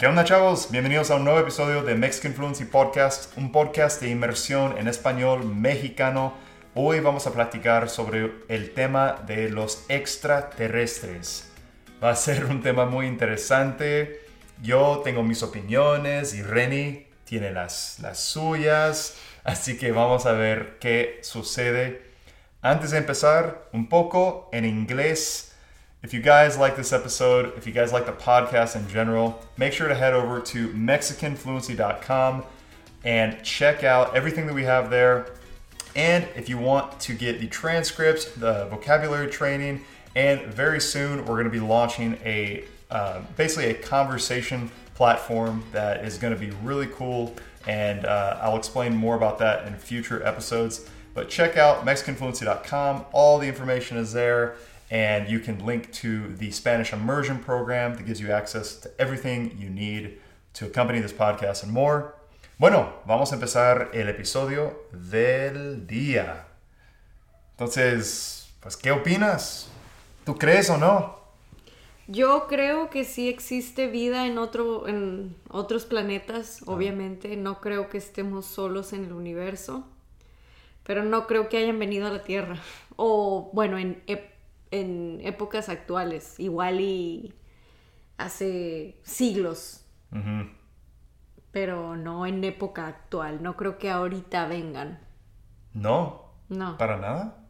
¿Qué onda chavos? Bienvenidos a un nuevo episodio de Mexican Fluency Podcast, un podcast de inmersión en español mexicano. Hoy vamos a platicar sobre el tema de los extraterrestres. Va a ser un tema muy interesante. Yo tengo mis opiniones y Reni tiene las, las suyas. Así que vamos a ver qué sucede. Antes de empezar, un poco en inglés. If you guys like this episode, if you guys like the podcast in general, make sure to head over to MexicanFluency.com and check out everything that we have there. And if you want to get the transcripts, the vocabulary training, and very soon we're going to be launching a uh, basically a conversation platform that is going to be really cool. And uh, I'll explain more about that in future episodes. But check out MexicanFluency.com. All the information is there and you can link to the Spanish immersion program that gives you access to everything you need to accompany this podcast and more. Bueno, vamos a empezar el episodio del día. Entonces, pues, ¿qué opinas? ¿Tú crees o no? Yo creo que sí existe vida en, otro, en otros planetas, obviamente. No creo que estemos solos en el universo, pero no creo que hayan venido a la Tierra. O, bueno, en en épocas actuales, igual y hace siglos. Pero no en época actual. No creo que ahorita vengan. No. No. ¿Para nada?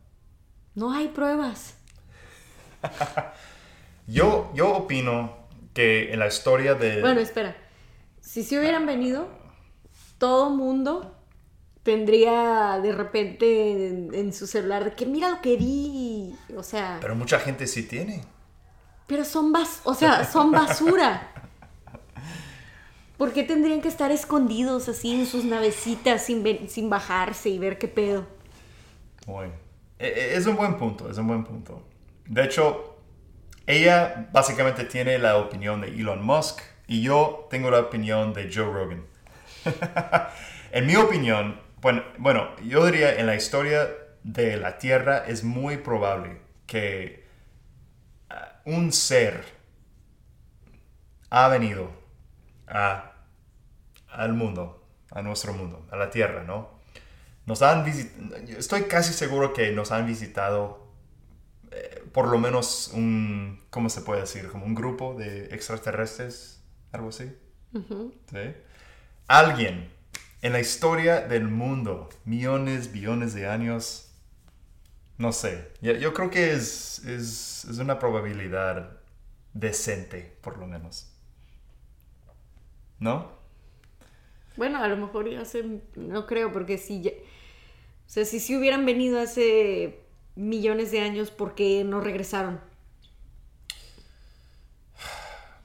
No hay pruebas. yo, yo opino que en la historia de... Bueno, espera. Si se hubieran venido, todo mundo tendría de repente en, su celular de que mira lo que vi, o sea... Pero mucha gente sí tiene. Pero son bas o sea, son basura. ¿Por qué tendrían que estar escondidos así en sus navecitas sin, sin bajarse y ver qué pedo? Bueno, e, e, es un buen punto, es un buen punto. De hecho, ella básicamente tiene la opinión de Elon Musk y yo tengo la opinión de Joe Rogan. en mi opinión, bueno, bueno, yo diría en la historia de la Tierra es muy probable que ah, un ser ha venido a, al mundo, a nuestro mundo, a la Tierra, ¿no? Nos han estoy casi seguro que nos han visitado eh, por lo menos un, ¿cómo se puede decir? Como un grupo de extraterrestres, algo así. ¿Sí? Alguien en la historia del mundo, millones, billones de años, no sé, yo, creo que es, es, una probabilidad decente, por lo menos. ¿No? Bueno, a lo mejor ya se, no creo, porque si o sea, si, si hubieran venido hace millones de años, ¿por qué no regresaron?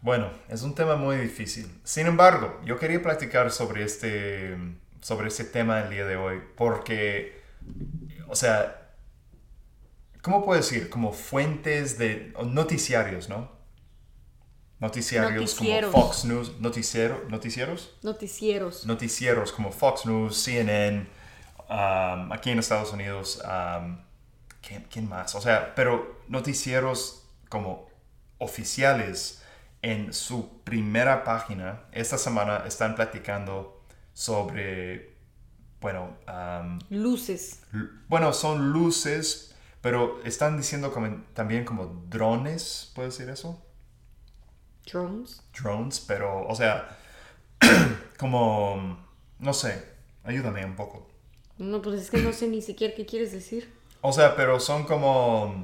Bueno, es un tema muy difícil. Sin embargo, yo quería platicar sobre este, sobre este tema el día de hoy porque, o sea, ¿cómo puedo decir? Como fuentes de noticiarios, ¿no? Noticiarios como Fox News, noticiero, noticieros. Noticieros. Noticieros como Fox News, CNN, um, aquí en Estados Unidos, um, ¿quién más? O sea, pero noticieros como oficiales en su primera página, esta semana están platicando sobre, bueno... luces. Bueno, son luces, pero están diciendo también como drones, ¿puedo decir eso? Drones. Drones, pero, o sea, como, no sé, ayúdame un poco. No, pues es que no sé ni siquiera qué quieres decir. O sea, pero son como...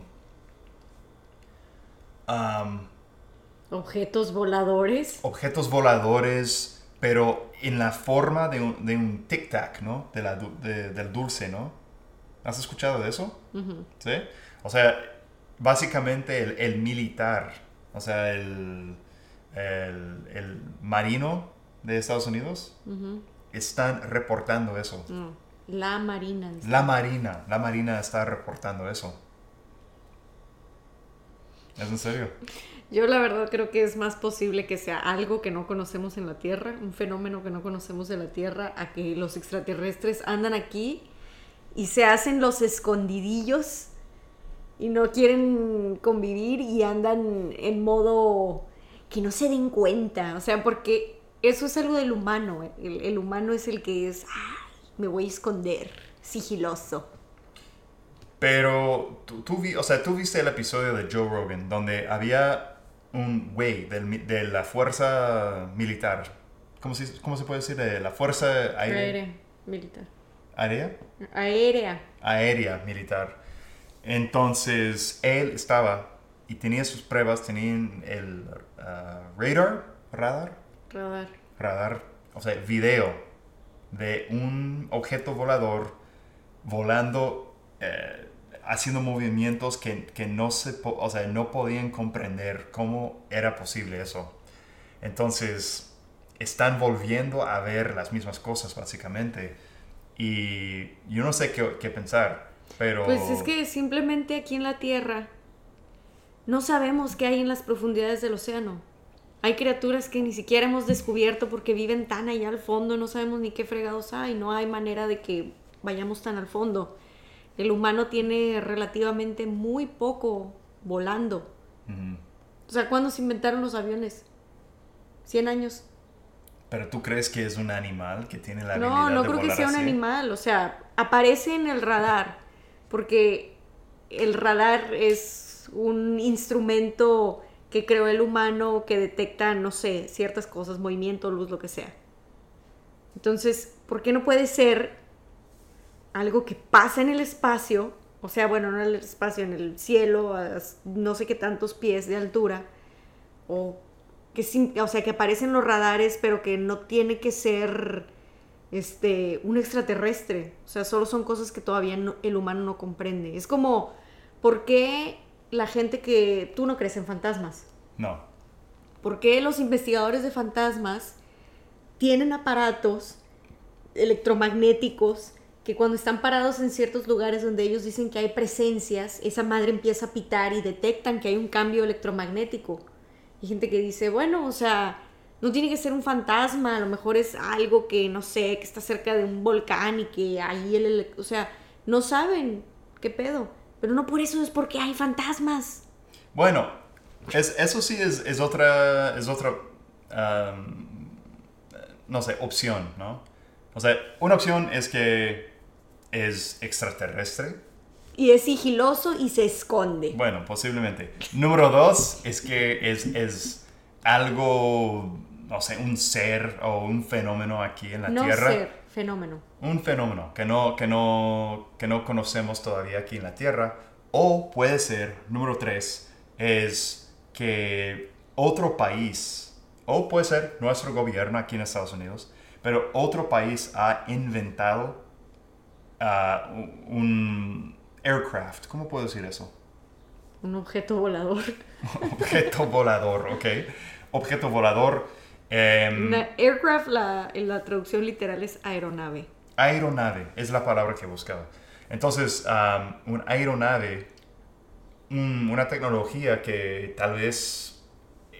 Objetos voladores. Objetos voladores, pero en la forma de un, de un tic-tac, ¿no? De la, del dulce, ¿no? ¿Has escuchado de eso? ¿Sí? O sea, básicamente el, militar, o sea, el, el, marino de Estados Unidos, están reportando eso. La marina. La marina, la marina está reportando eso. ¿Es en serio? Yo la verdad creo que es más posible que sea algo que no conocemos en la Tierra, un fenómeno que no conocemos de la Tierra, a que los extraterrestres andan aquí y se hacen los escondidillos y no quieren convivir y andan en modo que no se den cuenta, o sea, porque eso es algo del humano, eh, el, humano es el que es, "Ay, me voy a esconder, sigiloso. Pero tú, tú o sea, tú viste el episodio de Joe Rogan donde había un güey del de la fuerza militar. ¿Cómo se, cómo se puede decir? De la fuerza aérea. Aérea, militar. ¿Aérea? Aérea. aérea militar. Entonces él estaba y tenía sus pruebas, tenían el ah, radar, radar, Radar. radar, o sea, video de un objeto volador volando, eh, haciendo movimientos que, que no se, o sea, no podían comprender cómo era posible eso. Entonces están volviendo a ver las mismas cosas básicamente y yo no sé qué, qué pensar, pero Pues es que simplemente aquí en la Tierra no sabemos qué hay en las profundidades del océano. Hay criaturas que ni siquiera hemos descubierto porque viven tan allá al fondo, no sabemos ni qué fregados hay, no hay manera de que vayamos tan al fondo. El humano tiene relativamente muy poco volando. Ujú. O sea, ¿cuándo se inventaron los aviones? ¿100 años? Pero tú crees que es un animal que tiene la habilidad No, no de creo que volar sea un animal. O sea, aparece en el radar. Porque el radar es un instrumento que creó el humano que detecta, no sé, ciertas cosas, movimiento, luz, lo que sea. Entonces, ¿por qué no puede ser algo que pasa en el espacio? O sea, bueno, no en el espacio, en el cielo, a no sé qué tantos pies de altura. O que, o sea, que aparecen los radares, pero que no tiene que ser este, un extraterrestre. O sea, solo son cosas que todavía no- el humano no comprende. Es como, ¿por qué la gente que... Tú no crees en fantasmas? No. ¿Por qué los investigadores de fantasmas tienen aparatos electromagnéticos que cuando están parados en ciertos lugares donde ellos dicen que hay presencias, esa madre empieza a pitar y detectan que hay un cambio electromagnético? Hay gente que dice, bueno, o sea, no tiene que ser un fantasma, a lo mejor es algo que, no sé, que está cerca de un volcán y que ahí el... O sea, no saben qué pedo. Pero no por eso es porque hay fantasmas. Bueno, es, eso sí es, es otra, es otra, am, no sé, opción, ¿no? O sea, una opción es que es extraterrestre. Y es sigiloso y se esconde. Bueno, posiblemente. Número dos es que es, es algo, no sé, un ser o un fenómeno aquí en la no Tierra. ser fenómeno. un fenómeno que no, que, no, que no conocemos todavía aquí en la Tierra. O puede ser, número tres, es que otro país, o puede ser nuestro gobierno aquí en Estados Unidos, pero otro país ha inventado un- aircraft. ¿Cómo puedo decir eso? Un objeto volador. Objeto volador, ¿ok? Objeto volador. em, Una aircraft, la, en la traducción literal es aeronave. Aeronave es la palabra que buscaba. Entonces, um, un aeronave, un- una tecnología que tal vez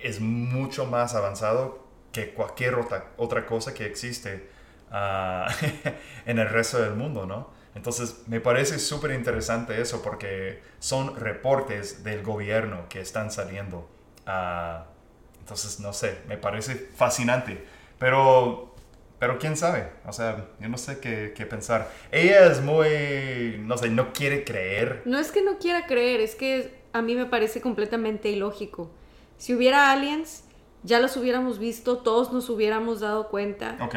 es mucho más avanzado que cualquier otra, otra cosa que existe ah, en el resto del mundo, ¿no? Entonces, me parece súper interesante eso porque son reportes del gobierno que están saliendo. Ah, entonces, no sé, me parece fascinante. Pero pero quién sabe, o sea, yo no sé qué, qué pensar. Ella es muy, no sé, no quiere creer. No es que no quiera creer, es que a mí me parece completamente ilógico. Si hubiera aliens, ya los hubiéramos visto, todos nos hubiéramos dado cuenta. Ok.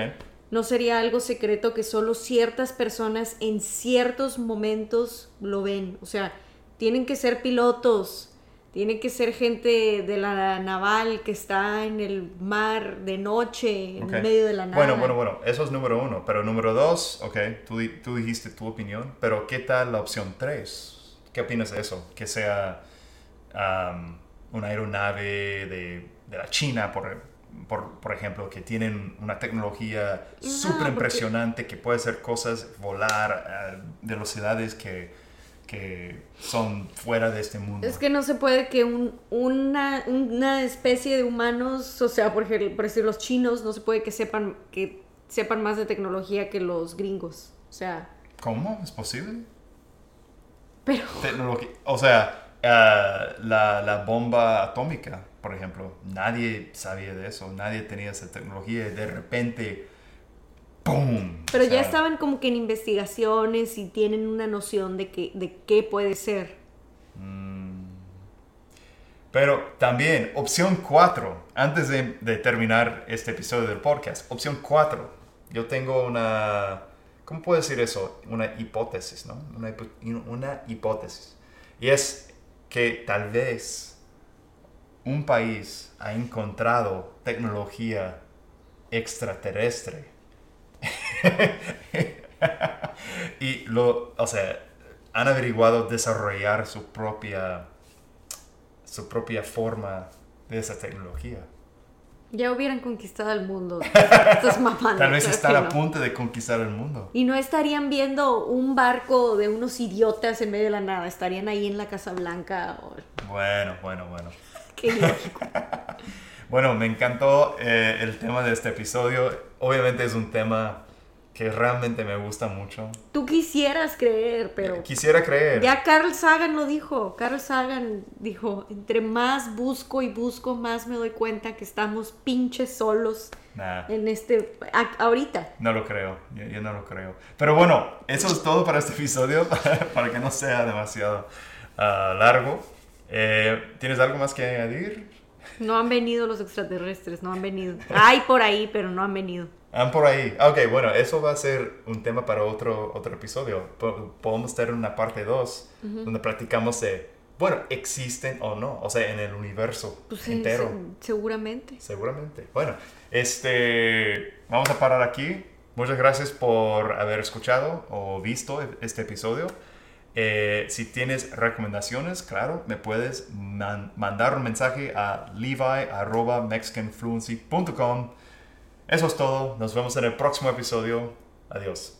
No sería algo secreto que solo ciertas personas en ciertos momentos lo ven. O sea, tienen que ser pilotos, tienen que ser gente de la naval que está en el mar de noche, en medio de la nada. Bueno, bueno, bueno, eso es número uno. Pero número dos, ok, tú, tú dijiste tu opinión, pero ¿qué tal la opción tres? ¿Qué opinas de eso? Que sea am, una aeronave de, de la China, por, por, por ejemplo, que tienen una tecnología súper porque- impresionante que puede hacer cosas, volar a velocidades que, que son fuera de este mundo. Es que no se puede que un- una, una especie de humanos, o sea, por ejemplo, por decir los chinos, no se puede que sepan, que sepan más de tecnología que los gringos. O sea, ¿Cómo? ¿Es posible? pero Tecnología, o sea, ah, la, la bomba atómica. Por ejemplo, nadie sabía de eso, nadie tenía esa tecnología y de repente, ¡pum! Pero O ya estaban como que en investigaciones y tienen una noción de, que, de qué puede ser. Pero también, opción 4, antes de, de terminar este episodio del podcast, opción 4, yo tengo una, ¿cómo puedo decir eso? Una hipótesis, ¿no? Una hipótesis. Y es que tal vez un país ha encontrado tecnología extraterrestre. y lo, o sea, han averiguado desarrollar su propia su propia forma de esa tecnología. Ya hubieran conquistado el mundo. Estás mamando. Tal vez están a punto de conquistar el mundo. Y no estarían viendo un barco de unos idiotas en medio de la nada. Estarían ahí en la Casa Blanca. o- Bueno, bueno, bueno. Qué ilógico. Bueno, me encantó eh, el tema de este episodio. Obviamente es un tema que realmente me gusta mucho. Tú quisieras creer, pero Quisiera creer. ya Carl Sagan lo dijo. Carl Sagan dijo, entre más busco y busco, más me doy cuenta que estamos pinches solos Nah, en este... a- ahorita. no lo creo. Yo, yo no lo creo. Pero bueno, eso es todo para este episodio, para que no sea demasiado ah, largo. Eh, ¿Tienes algo más que añadir? No han venido los extraterrestres, no han venido. Hay por ahí, pero no han venido. Ah, por ahí. Ok, bueno, eso va a ser un tema para otro, otro episodio. Po- podemos tener una parte 2 donde platicamos de, bueno, existen o no, o sea, en el universo Pues entero. se- seguramente. Seguramente. Bueno, este, vamos a parar aquí. Muchas gracias por haber escuchado o visto este episodio. Eh, si tienes recomendaciones, claro, me puedes man- mandar un mensaje a levi.mexicanfluency.com. Eso es todo. Nos vemos en el próximo episodio. Adiós.